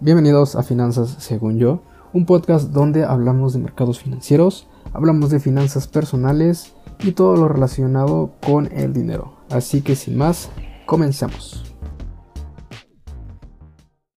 Bienvenidos a Finanzas según yo, un podcast donde hablamos de mercados financieros, hablamos de finanzas personales y todo lo relacionado con el dinero. Así que sin más, comenzamos.